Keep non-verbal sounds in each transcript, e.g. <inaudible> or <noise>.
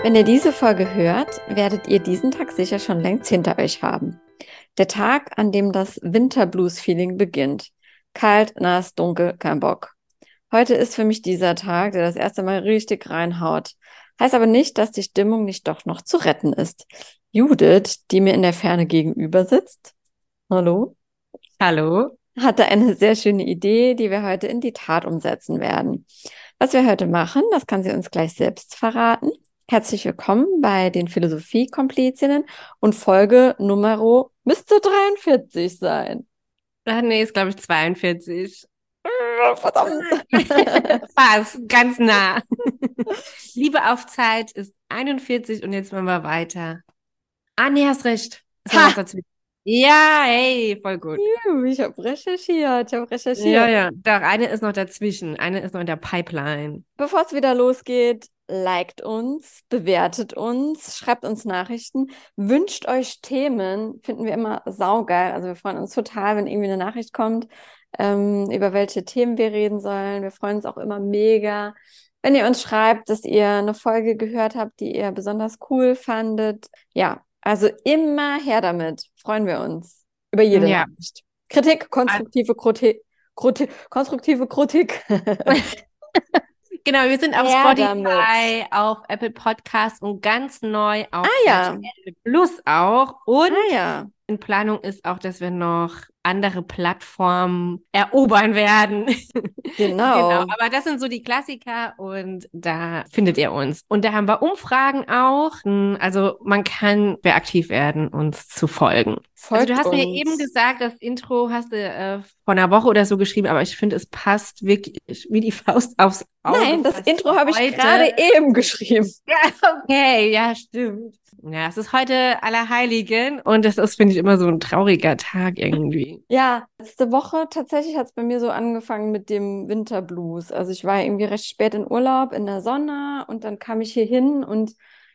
Wenn ihr diese Folge hört, werdet ihr diesen Tag sicher schon längst hinter euch haben. Der Tag, an dem das Winterblues-Feeling beginnt. Kalt, nass, dunkel, kein Bock. Heute ist für mich dieser Tag, der das erste Mal richtig reinhaut. Heißt aber nicht, dass die Stimmung nicht doch noch zu retten ist. Judith, die mir in der Ferne gegenüber sitzt, hallo, Hallo. hatte eine sehr schöne Idee, die wir heute in die Tat umsetzen werden. Was wir heute machen, das kann sie uns gleich selbst verraten. Herzlich willkommen bei den Philosophie-Komplizinnen und Folge Numero müsste 43 sein. Ach nee, ist glaube ich 42. Verdammt. <laughs> Fast, ganz nah. Liebe auf Zeit ist 41 und jetzt machen wir weiter. Ah, nee, hast recht. Ha! Ja, hey, voll gut. Ich habe recherchiert, ich habe recherchiert. Ja, ja. Doch, eine ist noch dazwischen. Eine ist noch in der Pipeline. Bevor es wieder losgeht, liked uns, bewertet uns, schreibt uns Nachrichten, wünscht euch Themen, finden wir immer saugeil. Also wir freuen uns total, wenn irgendwie eine Nachricht kommt, ähm, über welche Themen wir reden sollen. Wir freuen uns auch immer mega, wenn ihr uns schreibt, dass ihr eine Folge gehört habt, die ihr besonders cool fandet. Ja, also immer her damit. Freuen wir uns über jede Ja. Nachricht. Kritik, konstruktive Kritik. Konstruktive Kritik. <laughs> Genau, wir sind auf Her Spotify, auf Apple Podcasts und ganz neu auf Ah, ja. Plus auch. Und ah ja. In Planung ist auch, dass wir noch andere Plattformen erobern werden. <laughs> Genau. Genau, aber das sind so die Klassiker und da findet ihr uns. Und da haben wir Umfragen auch. Also man kann wer aktiv werden, uns zu folgen. Folgt also du hast mir uns. eben gesagt, das Intro hast du äh, vor einer Woche oder so geschrieben, aber ich finde, es passt wirklich wie die Faust aufs Auge. Nein, das Intro habe ich gerade eben geschrieben. Ja, okay, ja, stimmt. Ja, es ist heute Allerheiligen und das ist, finde ich, immer so ein trauriger Tag irgendwie. <laughs> Ja, letzte Woche tatsächlich hat es bei mir so angefangen mit dem Winterblues. Also ich war irgendwie recht spät in Urlaub in der Sonne und dann kam ich hier hin und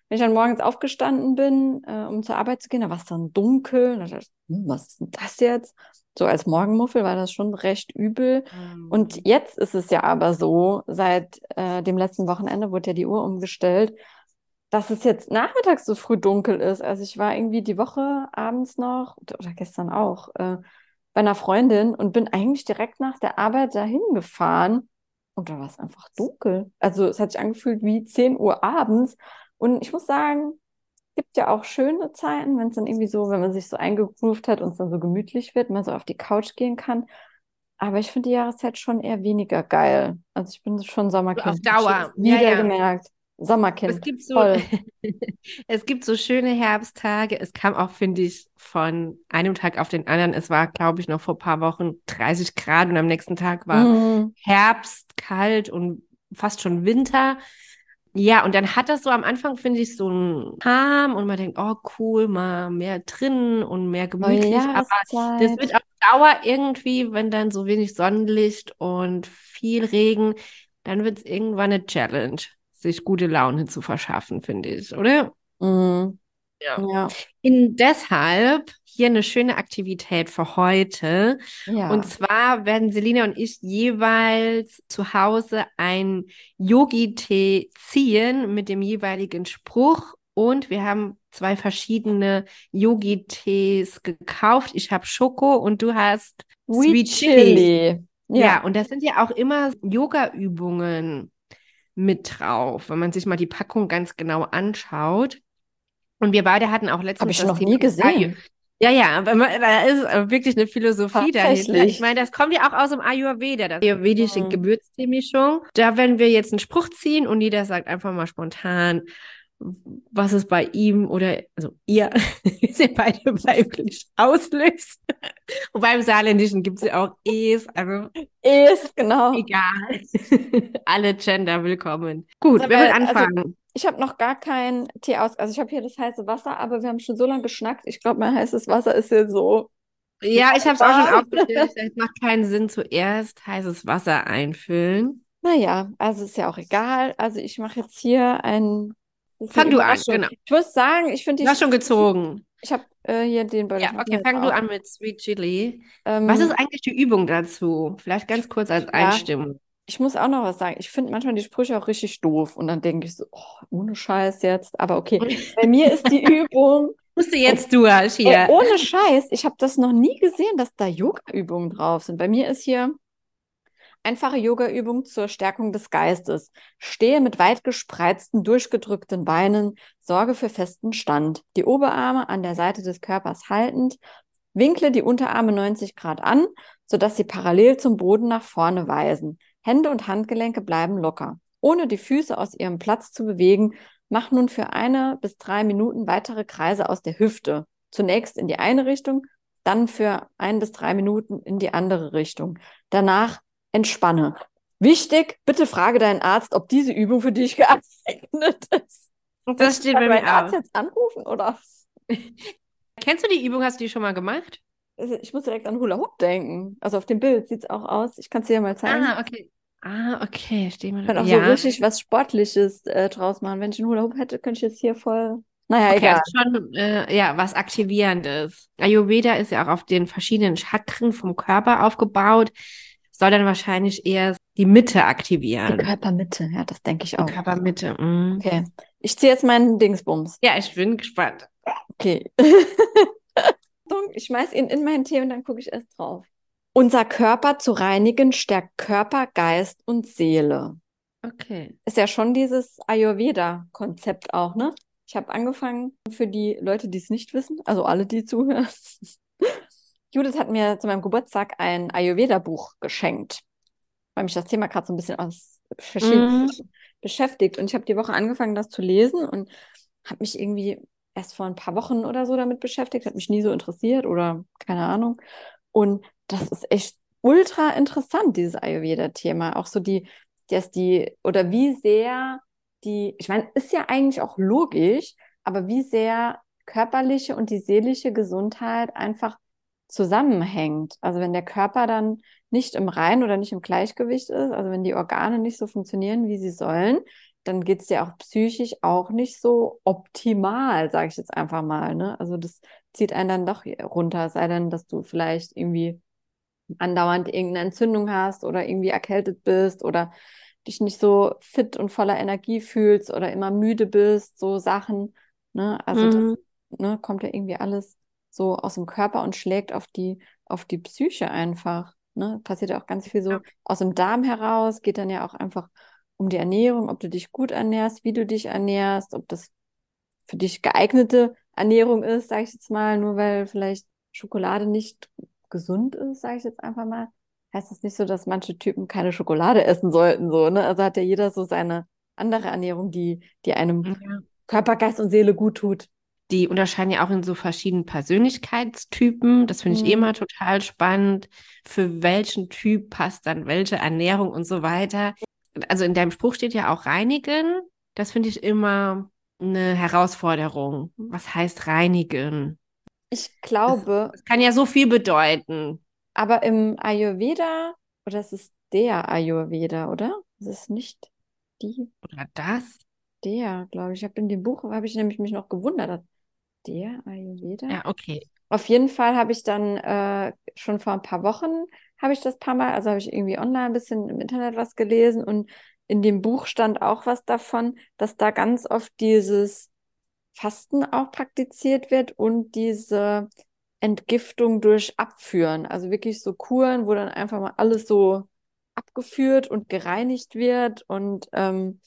wenn ich dann morgens aufgestanden bin, äh, um zur Arbeit zu gehen, da war es dann dunkel. Und da dachte ich, hm, was ist denn das jetzt? So als Morgenmuffel war das schon recht übel. Und jetzt ist es ja aber so, seit äh, dem letzten Wochenende wurde ja die Uhr umgestellt, dass es jetzt nachmittags so früh dunkel ist. Also ich war irgendwie die Woche abends noch oder gestern auch äh, bei einer Freundin und bin eigentlich direkt nach der Arbeit dahin gefahren und da war es einfach dunkel. Also es hat sich angefühlt wie 10 Uhr abends. Und ich muss sagen, es gibt ja auch schöne Zeiten, wenn es dann irgendwie so, wenn man sich so eingegroovt hat und es dann so gemütlich wird, man so auf die Couch gehen kann. Aber ich finde die Jahreszeit schon eher weniger geil. Also ich bin schon Sommerkind. Auf Dauer. Wieder Ja, ja. gemerkt. Sommerkind. Es gibt so, Voll. <laughs> es gibt so schöne Herbsttage. Es kam auch, finde ich, von einem Tag auf den anderen. Es war, glaube ich, noch vor ein paar Wochen 30 Grad und am nächsten Tag war Mhm. Herbst, kalt und fast schon Winter. Ja, und dann hat das so am Anfang, finde ich, so ein Charme und man denkt, oh cool, mal mehr drin und mehr gemütlich. Aber das wird auf Dauer irgendwie, wenn dann so wenig Sonnenlicht und viel Regen, dann wird es irgendwann eine Challenge, sich gute Laune zu verschaffen, finde ich, oder? Mhm. Ja. Ja. In deshalb hier eine schöne Aktivität für heute. Ja. Und zwar werden Selina und ich jeweils zu Hause ein Yogi-Tee ziehen mit dem jeweiligen Spruch. Und wir haben zwei verschiedene Yogi-Tees gekauft. Ich habe Schoko und du hast Sweet Sweet Chili. Chili. Ja. Ja. und da sind ja auch immer Yoga-Übungen mit drauf, wenn man sich mal die Packung ganz genau anschaut. Und wir beide hatten auch letztens Habe ich noch nie gesehen. ja, ja, da ist äh, wirklich eine Philosophie dahinter. Ich meine, das kommt ja auch aus dem Ayurveda, das ayurvedische Mhm. Gewürzteemischung. Da werden wir jetzt einen Spruch ziehen und jeder sagt einfach mal spontan, was es bei ihm oder, also ihr, <laughs> wir sind beide weiblich, auslöst. Und beim Saarländischen gibt es ja auch Es, also Ist, genau. egal. <laughs> Alle Gender willkommen. Gut, Also, wer will weil- also- anfangen? Ich habe noch gar keinen Tee aus. Also ich habe hier das heiße Wasser, aber wir haben schon so lange geschnackt. Ich glaube, mein heißes Wasser ist hier so. ja, ich habe es auch schon aufgestellt. <laughs> Es macht keinen Sinn, zuerst heißes Wasser einfüllen. Naja, also ist ja auch egal. Also ich mache jetzt hier ein. Fang du an, genau. Ich muss sagen, ich finde Du die. hast schon gezogen. Ich habe äh, hier den Beutel. Ja, okay, fang du an mit Sweet Chili. Ähm, Was ist eigentlich die Übung dazu? Vielleicht ganz kurz als Ja. Einstimmung. ich muss auch noch was sagen. Ich finde manchmal die Sprüche auch richtig doof. Und dann denke ich so, oh, ohne Scheiß jetzt. Aber okay, <laughs> bei mir ist die Übung. Musst du jetzt durch hier. Ey, ohne Scheiß, ich habe das noch nie gesehen, dass da Yoga-Übungen drauf sind. Bei mir ist hier einfache Yoga-Übung zur Stärkung des Geistes. Stehe mit weit gespreizten, durchgedrückten Beinen, sorge für festen Stand. Die Oberarme an der Seite des Körpers haltend, winkle die Unterarme 90 Grad an, sodass sie parallel zum Boden nach vorne weisen. Hände und Handgelenke bleiben locker. Ohne die Füße aus ihrem Platz zu bewegen, mach nun für eine bis drei Minuten weitere Kreise aus der Hüfte. Zunächst in die eine Richtung, dann für ein bis drei Minuten in die andere Richtung. Danach entspanne. Wichtig, bitte frage deinen Arzt, ob diese Übung für dich <laughs> geeignet ist. Das steht bei mir Arzt auch. jetzt anrufen oder? <laughs> Kennst du die Übung? Hast du die schon mal gemacht? Also, Ich muss direkt an Hula Hoop denken. Also auf dem Bild sieht es auch aus. Ich kann es dir ja mal zeigen. Ah, okay. Ah, okay. Steh mal. Ich kann auch ja. so richtig was Sportliches äh, draus machen. Wenn ich einen Hula Hoop hätte, könnte ich jetzt hier voll. Naja, Okay, egal. also schon äh, ja, was Aktivierendes. Ayurveda ist ja auch auf den verschiedenen Chakren vom Körper aufgebaut. Soll dann wahrscheinlich eher die Mitte Die aktivieren. Körpermitte, ja, das denke ich Die auch. Körpermitte. mm. Okay. Ich ziehe jetzt meinen Dingsbums. Ja, ich bin gespannt. Okay. <laughs> Ich schmeiß ihn in meinen Tee und dann gucke ich erst drauf. Unser Körper zu reinigen stärkt Körper, Geist und Seele. Okay. Ist ja schon dieses Ayurveda-Konzept auch, ne? Ich habe angefangen für die Leute, die es nicht wissen, also alle, die zuhören. Judith hat mir zu meinem Geburtstag ein Ayurveda-Buch geschenkt, weil mich das Thema gerade so ein bisschen aus verschiedenen Mhm. Beschäftigt. Und ich habe die Woche angefangen, das zu lesen und habe mich irgendwie erst vor ein paar Wochen oder so damit beschäftigt, hat mich nie so interessiert oder keine Ahnung. Und das ist echt ultra interessant, dieses Ayurveda-Thema. Auch so die, dass die, oder wie sehr die, ich meine, ist ja eigentlich auch logisch, aber wie sehr körperliche und die seelische Gesundheit einfach zusammenhängt. Also wenn der Körper dann nicht im Rein oder nicht im Gleichgewicht ist, also wenn die Organe nicht so funktionieren, wie sie sollen, dann geht es dir auch psychisch auch nicht so optimal, sage ich jetzt einfach mal. Ne? Also das zieht einen dann doch runter, sei denn, dass du vielleicht irgendwie andauernd irgendeine Entzündung hast oder irgendwie erkältet bist oder dich nicht so fit und voller Energie fühlst oder immer müde bist, so Sachen. Ne? Also das Mhm. ne, kommt ja irgendwie alles so aus dem Körper und schlägt auf die, auf die Psyche einfach. Ne? Passiert ja auch ganz viel so Ja. aus dem Darm heraus, geht dann ja auch einfach um die Ernährung, ob du dich gut ernährst, wie du dich ernährst, ob das für dich geeignete Ernährung ist, sage ich jetzt mal, nur weil vielleicht Schokolade nicht gesund ist, sage ich jetzt einfach mal, heißt das nicht so, dass manche Typen keine Schokolade essen sollten, so, ne? Also hat ja jeder so seine andere Ernährung, die, die einem Ja. Körper, Geist und Seele gut tut. Die unterscheiden ja auch in so verschiedenen Persönlichkeitstypen. Das finde ich eh Mhm. immer total spannend. Für welchen Typ passt dann welche Ernährung und so weiter. Also in deinem Spruch steht ja auch reinigen. Das finde ich immer eine Herausforderung. Was heißt reinigen? Ich glaube, Das kann ja so viel bedeuten. aber im Ayurveda, oder es ist der Ayurveda, oder? Es ist nicht die, Oder das? der, glaube ich. Ich habe in dem Buch, habe ich nämlich mich noch gewundert. Der Ayurveda? Ja, okay. Auf jeden Fall habe ich dann äh, schon vor ein paar Wochen habe ich das paar Mal, also habe ich irgendwie online ein bisschen im Internet was gelesen und in dem Buch stand auch was davon, dass da ganz oft dieses Fasten auch praktiziert wird und diese Entgiftung durch Abführen. Also wirklich so Kuren, wo dann einfach mal alles so abgeführt und gereinigt wird und ähm,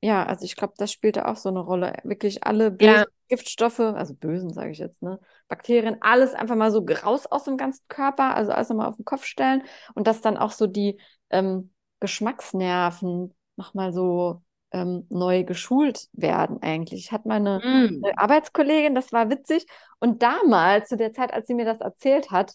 ja, also ich glaube, das spielte auch so eine Rolle. Wirklich alle bösen Ja. Giftstoffe, also bösen, sage ich jetzt, ne? Bakterien, alles einfach mal so raus aus dem ganzen Körper, also alles nochmal auf den Kopf stellen und dass dann auch so die ähm, Geschmacksnerven nochmal so ähm, neu geschult werden eigentlich. Ich hatte meine Mm. Arbeitskollegin, das war witzig. Und damals, zu der Zeit, als sie mir das erzählt hat,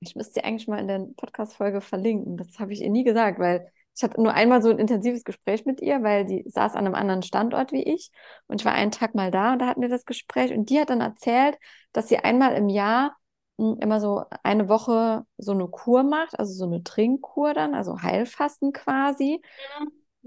ich müsste sie eigentlich mal in der Podcast-Folge verlinken. Das habe ich ihr nie gesagt, weil ich hatte nur einmal so ein intensives Gespräch mit ihr, weil die saß an einem anderen Standort wie ich. Und ich war einen Tag mal da und da hatten wir das Gespräch. Und die hat dann erzählt, dass sie einmal im Jahr mh, immer so eine Woche so eine Kur macht, also so eine Trinkkur dann, also Heilfasten quasi.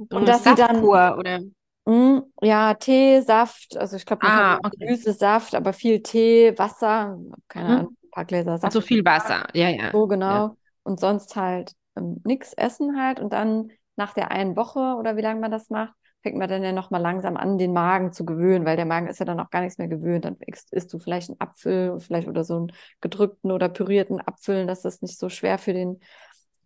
So Und eine dass sie dann- oder Mm, ja, Tee, Saft, also ich glaube, Ah, okay. Saft, aber viel Tee, Wasser, keine Mhm. Ahnung, ein paar Gläser Saft. so viel Wasser. Ja, ja. So genau. Und sonst halt ähm, nichts essen halt und dann nach der einen Woche oder wie lange man das macht, fängt man dann ja nochmal langsam an, den Magen zu gewöhnen, weil der Magen ist ja dann auch gar nichts mehr gewöhnt. Dann isst, du vielleicht einen Apfel, vielleicht oder so einen gedrückten oder pürierten Apfel, dass das nicht so schwer für den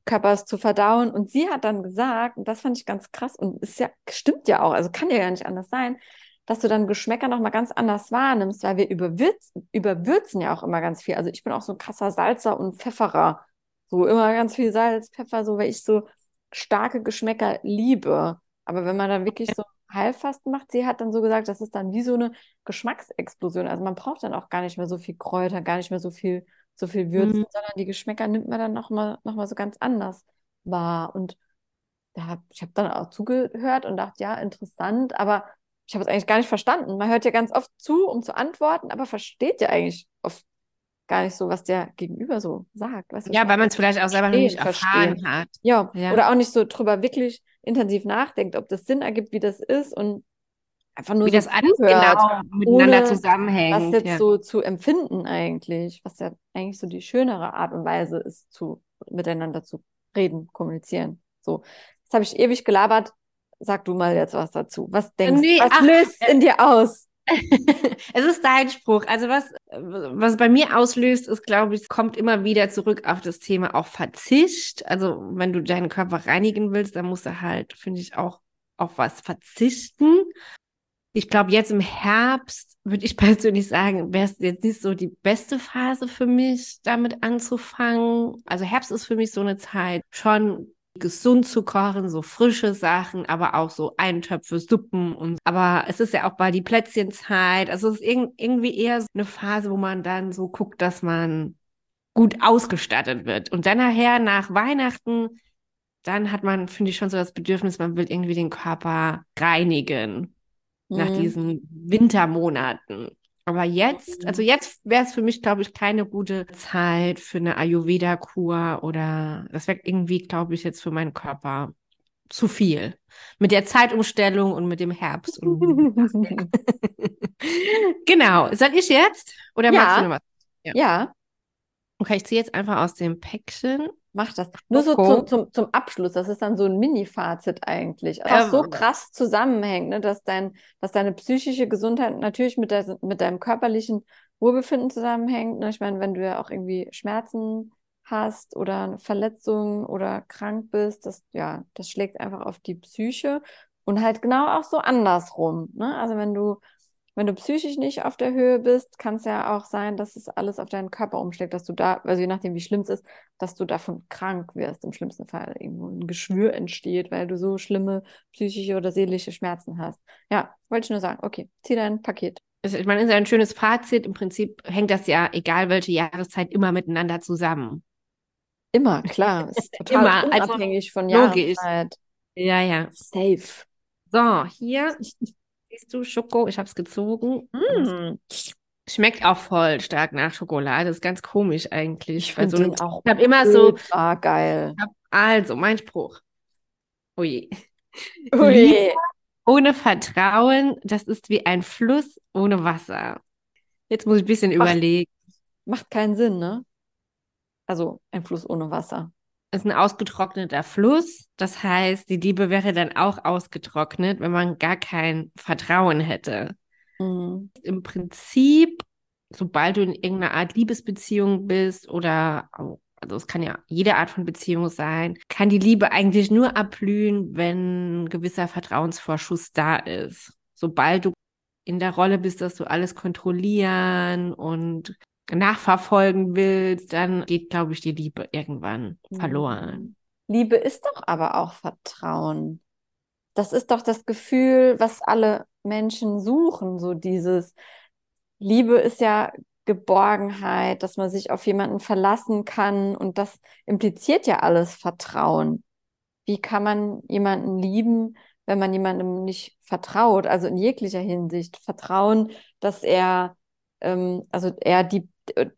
Körper ist zu verdauen. Und sie hat dann gesagt, und das fand ich ganz krass und ist ja, stimmt ja auch, also kann ja gar nicht anders sein, dass du dann Geschmäcker nochmal ganz anders wahrnimmst, weil wir überwürzen, überwürzen ja auch immer ganz viel. Also ich bin auch so ein krasser Salzer und Pfefferer. So immer ganz viel Salz, Pfeffer, so, weil ich so starke Geschmäcker liebe. Aber wenn man dann wirklich so Heilfasten macht, sie hat dann so gesagt, das ist dann wie so eine Geschmacksexplosion. Also man braucht dann auch gar nicht mehr so viel Kräuter, gar nicht mehr so viel, so viel Würzen, mhm. sondern die Geschmäcker nimmt man dann nochmal noch mal so ganz anders wahr. Und da ich habe dann auch zugehört und dachte, ja, interessant, aber ich habe es eigentlich gar nicht verstanden. Man hört ja ganz oft zu, um zu antworten, aber versteht ja eigentlich oft gar nicht so, was der Gegenüber so sagt. Weißt du, ja, weil man es vielleicht auch selber noch nicht erfahren verstehen. hat. Ja. ja, oder auch nicht so drüber wirklich intensiv nachdenkt, ob das Sinn ergibt, wie das ist und einfach nur wie so das alles genau miteinander zusammenhängt. Das jetzt ja. so zu empfinden eigentlich, was ja eigentlich so die schönere Art und Weise ist, zu miteinander zu reden, kommunizieren. So, das habe ich ewig gelabert. Sag du mal jetzt was dazu. Was denkst du? Nee, was ach, löst äh, in dir aus? <laughs> es ist dein Spruch. Also was, was bei mir auslöst, ist, glaube ich, kommt immer wieder zurück auf das Thema auch Verzicht. Also wenn du deinen Körper reinigen willst, dann musst du halt, finde ich, auch auf was verzichten. Ich glaube, jetzt im Herbst würde ich <laughs> persönlich sagen, wäre es jetzt nicht so die beste Phase für mich, damit anzufangen. Also Herbst ist für mich so eine Zeit schon gesund zu kochen, so frische Sachen, aber auch so Eintöpfe, Suppen und aber es ist ja auch bald die Plätzchenzeit. Also es ist irgendwie eher so eine Phase, wo man dann so guckt, dass man gut ausgestattet wird. Und dann nachher nach Weihnachten, dann hat man, finde ich, schon so das Bedürfnis, man will irgendwie den Körper reinigen mhm. nach diesen Wintermonaten. Aber jetzt, also jetzt wäre es für mich, glaube ich, keine gute Zeit für eine Ayurveda-Kur oder das wäre irgendwie, glaube ich, jetzt für meinen Körper zu viel. Mit der Zeitumstellung und mit dem Herbst. <laughs> genau. Soll ich jetzt? Oder ja. magst du noch was? Ja. ja. Okay, ich ziehe jetzt einfach aus dem Päckchen Mach das. Nur so zum, zum, zum Abschluss. Das ist dann so ein Mini-Fazit eigentlich. Was ähm, so krass zusammenhängt, ne, dass, dein, dass deine psychische Gesundheit natürlich mit, der, mit deinem körperlichen Wohlbefinden zusammenhängt. Ne? Ich meine, wenn du ja auch irgendwie Schmerzen hast oder eine Verletzung oder krank bist, das, ja, das schlägt einfach auf die Psyche. Und halt genau auch so andersrum. Ne? Also wenn du wenn du psychisch nicht auf der Höhe bist, kann es ja auch sein, dass es alles auf deinen Körper umschlägt, dass du da, also je nachdem, wie schlimm es ist, dass du davon krank wirst, im schlimmsten Fall irgendwo ein Geschwür entsteht, weil du so schlimme psychische oder seelische Schmerzen hast. Ja, wollte ich nur sagen, okay, zieh dein Paket. Ich meine, ist ein schönes Fazit. Im Prinzip hängt das ja, egal welche Jahreszeit, immer miteinander zusammen. Immer, klar. Ist <laughs> total immer, also unabhängig also, von Jahreszeit. Ja, ja. Safe. So, hier Siehst du, Schoko, ich habe es gezogen. Mm. Schmeckt auch voll stark nach Schokolade. ist ganz komisch eigentlich. Ich so ich habe immer so. Ah, geil. also, mein Spruch. Ui. Ui. ohne Vertrauen, das ist wie ein Fluss ohne Wasser. Jetzt muss ich ein bisschen Ach, überlegen. Macht keinen Sinn, ne? Also ein Fluss ohne Wasser ist ein ausgetrockneter Fluss. Das heißt, die Liebe wäre dann auch ausgetrocknet, wenn man gar kein Vertrauen hätte. Mhm. Im Prinzip, sobald du in irgendeiner Art Liebesbeziehung bist oder also es kann ja jede Art von Beziehung sein, kann die Liebe eigentlich nur abblühen, wenn ein gewisser Vertrauensvorschuss da ist. Sobald du in der Rolle bist, dass du alles kontrollieren und nachverfolgen willst, dann geht, glaube ich, die Liebe irgendwann mhm. verloren. Liebe ist doch aber auch Vertrauen. Das ist doch das Gefühl, was alle Menschen suchen, so dieses Liebe ist ja Geborgenheit, dass man sich auf jemanden verlassen kann und das impliziert ja alles Vertrauen. Wie kann man jemanden lieben, wenn man jemandem nicht vertraut? Also in jeglicher Hinsicht Vertrauen, dass er, ähm, also er die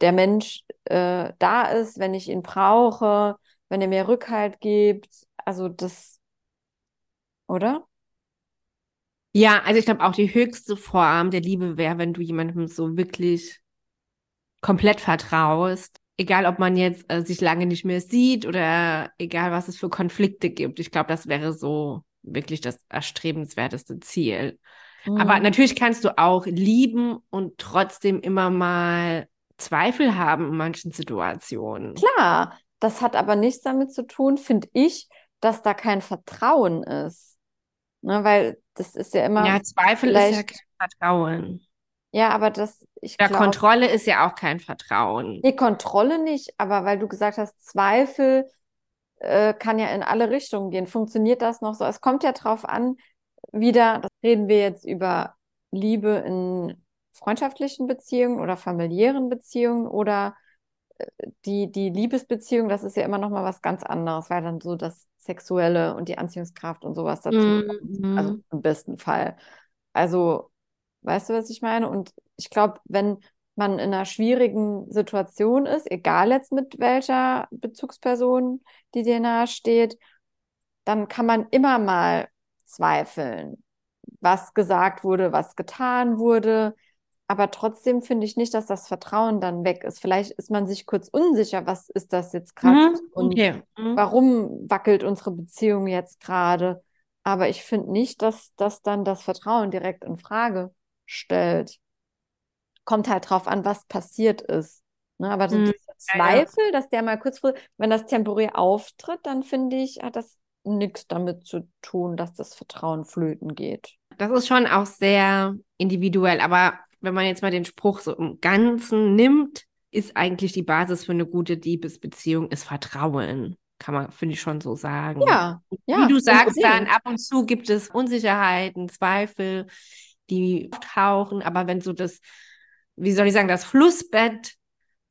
der Mensch äh, da ist, wenn ich ihn brauche, wenn er mir Rückhalt gibt. Also das, oder? Ja, also ich glaube auch die höchste Form der Liebe wäre, wenn du jemandem so wirklich komplett vertraust. egal ob man jetzt äh, sich lange nicht mehr sieht oder egal was es für Konflikte gibt. Ich glaube, das wäre so wirklich das erstrebenswerteste Ziel. Mhm. Aber natürlich kannst du auch lieben und trotzdem immer mal Zweifel haben in manchen Situationen. Klar, das hat aber nichts damit zu tun, finde ich, dass da kein Vertrauen ist. Ne, weil das ist ja immer. Ja, Zweifel ist ja kein Vertrauen. Ja, aber das, ich ja, glaub, Kontrolle ist ja auch kein Vertrauen. Die Kontrolle nicht, aber weil du gesagt hast, Zweifel äh, kann ja in alle Richtungen gehen. Funktioniert das noch so? Es kommt ja drauf an, wieder, das reden wir jetzt über Liebe in freundschaftlichen Beziehungen oder familiären Beziehungen oder äh, die, die Liebesbeziehung, das ist ja immer noch mal was ganz anderes, weil dann so das Sexuelle und die Anziehungskraft und sowas dazu mm -hmm. Also im besten Fall. Also Weißt du, was ich meine? Und ich glaube, wenn man in einer schwierigen Situation ist, egal jetzt mit welcher Bezugsperson, die dir nahe steht, dann kann man immer mal zweifeln, was gesagt wurde, was getan wurde. Aber trotzdem finde ich nicht, dass das Vertrauen dann weg ist. Vielleicht ist man sich kurz unsicher, was ist das jetzt gerade mhm, und okay. mhm. warum wackelt unsere Beziehung jetzt gerade. Aber ich finde nicht, dass das dann das Vertrauen direkt in Frage stellt. Kommt halt drauf an, was passiert ist. Ne, aber hm. dieser Zweifel, ja. dass der mal kurz, wenn das temporär auftritt, dann finde ich, hat das nichts damit zu tun, dass das Vertrauen flöten geht. Das ist schon auch sehr individuell, aber wenn man jetzt mal den Spruch so im Ganzen nimmt, ist eigentlich die Basis für eine gute Liebesbeziehung ist Vertrauen. Kann man, finde ich, schon so sagen. Ja, ja. Wie du sagst, dann ab und zu gibt es Unsicherheiten, Zweifel, die auftauchen, aber wenn so das, wie soll ich sagen, das Flussbett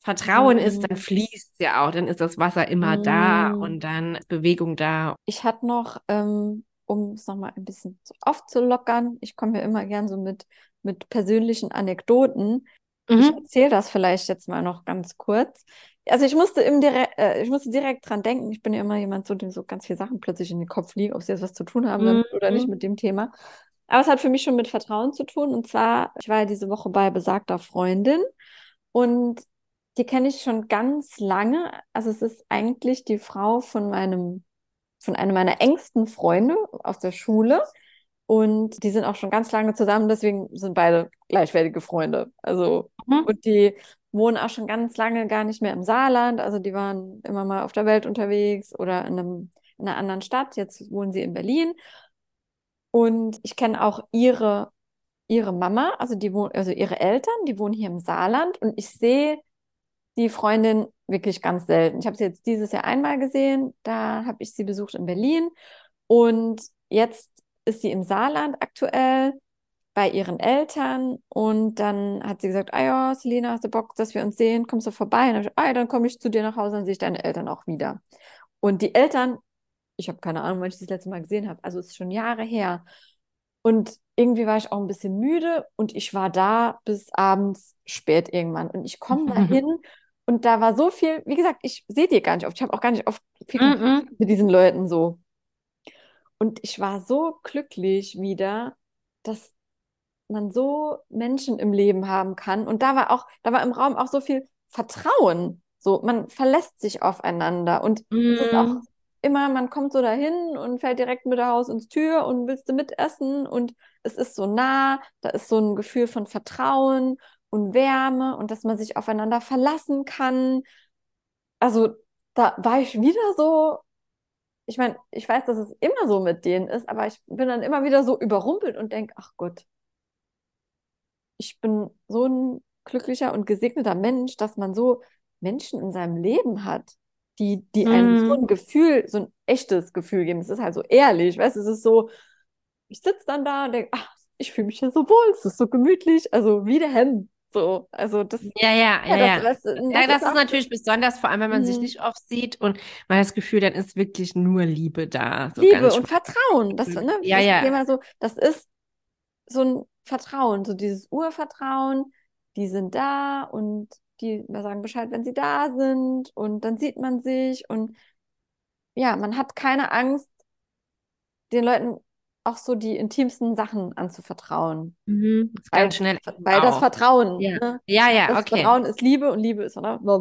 Vertrauen mhm. ist, dann fließt es ja auch, dann ist das Wasser immer mhm. da und dann Bewegung da. Ich hatte noch, ähm, um es nochmal ein bisschen aufzulockern, ich komme ja immer gern so mit, mit persönlichen Anekdoten. Mhm. Ich erzähle das vielleicht jetzt mal noch ganz kurz. Also ich musste, im direkt, äh, ich musste direkt dran denken. Ich bin ja immer jemand, so, dem so ganz viele Sachen plötzlich in den Kopf liegen, ob sie jetzt was zu tun haben mhm. oder nicht mit dem Thema. Aber es hat für mich schon mit Vertrauen zu tun. Und zwar, ich war ja diese Woche bei besagter Freundin und die kenne ich schon ganz lange. Also es ist eigentlich die Frau von meinem, von einem meiner engsten Freunde aus der Schule. Und die sind auch schon ganz lange zusammen, deswegen sind beide gleichwertige Freunde. Also, mhm. und die wohnen auch schon ganz lange gar nicht mehr im Saarland. Also die waren immer mal auf der Welt unterwegs oder in, einem, in einer anderen Stadt. Jetzt wohnen sie in Berlin. Und ich kenne auch ihre, ihre Mama, also die wohnen, also ihre Eltern, die wohnen hier im Saarland und ich sehe die Freundin wirklich ganz selten. Ich habe sie jetzt dieses Jahr einmal gesehen, da habe ich sie besucht in Berlin und jetzt ist sie im Saarland aktuell bei ihren Eltern und dann hat sie gesagt, ah ja, Selina, hast du Bock, dass wir uns sehen? Kommst du vorbei? Und dann, ah, dann komme ich zu dir nach Hause, dann sehe ich deine Eltern auch wieder. Und die Eltern ich habe keine Ahnung, wann ich das letzte Mal gesehen habe. Also es ist schon Jahre her. Und irgendwie war ich auch ein bisschen müde und ich war da bis abends spät irgendwann. Und ich komme da hin und da war so viel, wie gesagt, ich sehe dir gar nicht oft. Ich habe auch gar nicht oft viel -mm. mit diesen Leuten so. Und ich war so glücklich wieder, dass man so Menschen im Leben haben kann. Und da war auch, da war im Raum auch so viel Vertrauen. So, man verlässt sich aufeinander. Und es mm. ist auch mm immer, man kommt so dahin und fällt direkt mit der Haus ins Tür und willst du mitessen und es ist so nah, da ist so ein Gefühl von Vertrauen und Wärme und dass man sich aufeinander verlassen kann. Also da war ich wieder so, ich meine, ich weiß, dass es immer so mit denen ist, aber ich bin dann immer wieder so überrumpelt und denke, ach Gott, ich bin so ein glücklicher und gesegneter Mensch, dass man so Menschen in seinem Leben hat die, die mm. einem so ein Gefühl, so ein echtes Gefühl geben. Es ist halt so ehrlich, weißt du, es ist so, ich sitze dann da und denke, ach, ich fühle mich hier so wohl, es ist so gemütlich, also wie der Hemd. So, also das. Ja, ja, ja. Ja, das, das, das, ja, das ist, ist natürlich besonders, vor allem wenn man sich mhm. nicht oft sieht und man das Gefühl, dann ist wirklich nur Liebe da. So Liebe und Vertrauen. Das, ne, ja, ja. Thema so, das ist so ein Vertrauen, so dieses Urvertrauen, die sind da und die sagen Bescheid, wenn sie da sind und dann sieht man sich und ja, man hat keine Angst, den Leuten auch so die intimsten Sachen anzuvertrauen. Mhm. Das Weil, ganz schnell. weil das auch. Vertrauen, Ja. ne? Ja, ja, Das okay. Vertrauen ist Liebe und Liebe ist oder bla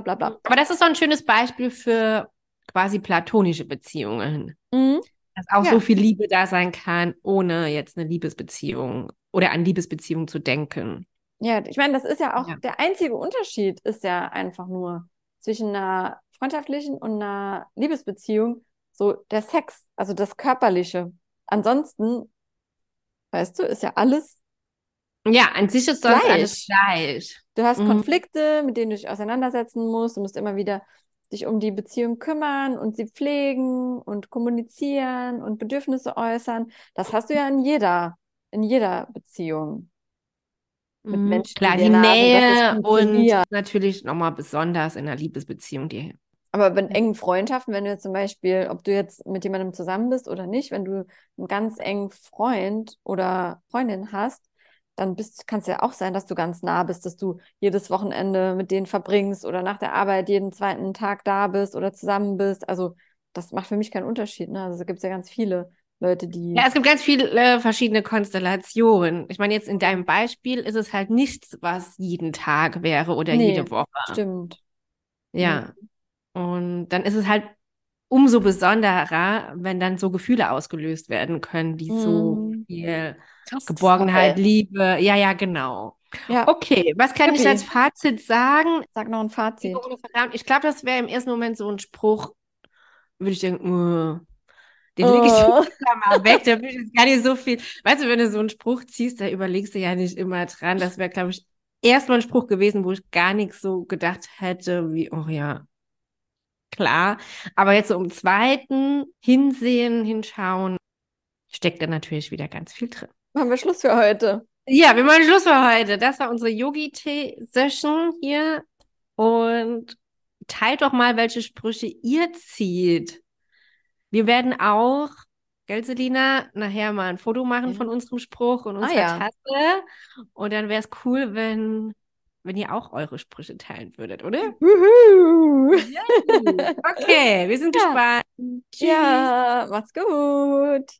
bla bla. Aber das ist so ein schönes Beispiel für quasi platonische Beziehungen. Mhm. Dass auch Ja. so viel Liebe da sein kann, ohne jetzt eine Liebesbeziehung oder an Liebesbeziehung zu denken. Ja, ich meine, das ist ja auch Ja. der einzige Unterschied, ist ja einfach nur zwischen einer freundschaftlichen und einer Liebesbeziehung so der Sex, also das Körperliche. Ansonsten, weißt du, ist ja alles, Ja, an sich ist Gleich. alles gleich. du hast Mhm. Konflikte, mit denen du dich auseinandersetzen musst, du musst immer wieder dich um die Beziehung kümmern und sie pflegen und kommunizieren und Bedürfnisse äußern. Das hast du ja in jeder, in jeder Beziehung. mit Mhm. Menschen, Klar, die Nähe und natürlich nochmal besonders in einer Liebesbeziehung, die Aber in engen Freundschaften, wenn du jetzt zum Beispiel, ob du jetzt mit jemandem zusammen bist oder nicht, wenn du einen ganz engen Freund oder Freundin hast, dann kann es ja auch sein, dass du ganz nah bist, dass du jedes Wochenende mit denen verbringst oder nach der Arbeit jeden zweiten Tag da bist oder zusammen bist. Also das macht für mich keinen Unterschied. Ne? Also da gibt es ja ganz viele Leute, die. Ja, es gibt ganz viele verschiedene Konstellationen. Ich meine, jetzt in deinem Beispiel ist es halt nichts, was jeden Tag wäre oder Nee, jede Woche. Stimmt. Ja. Und dann ist es halt umso besonderer, wenn dann so Gefühle ausgelöst werden können, die so Mhm. viel Krass. Geborgenheit, Okay. Liebe. Ja, ja, genau. Ja, Okay, was kann ich Supi. als Fazit sagen? sag noch ein Fazit. Ich glaube, das wäre im ersten Moment so ein Spruch, würde ich denken, uh, den lege ich Oh. <laughs> mal weg, da will ich jetzt gar nicht so viel. Weißt du, wenn du so einen Spruch ziehst, da überlegst du ja nicht immer dran. Das wäre, glaube ich, erstmal ein Spruch gewesen, wo ich gar nichts so gedacht hätte, wie, oh ja, klar. Aber jetzt so im zweiten Hinsehen, Hinschauen, steckt da natürlich wieder ganz viel drin. Machen wir Schluss für heute. Ja, wir machen Schluss für heute. Das war unsere Yogi-Tee-Session hier. Und teilt doch mal, welche Sprüche ihr zieht. Wir werden auch, gell, Selina, nachher mal ein Foto machen Ja. von unserem Spruch und Ah, unserer ja. Tasse. Und dann wäre es cool, wenn, wenn ihr auch eure Sprüche teilen würdet, oder? Okay, wir sind Ja. gespannt. Tschüss. Ja, macht's gut.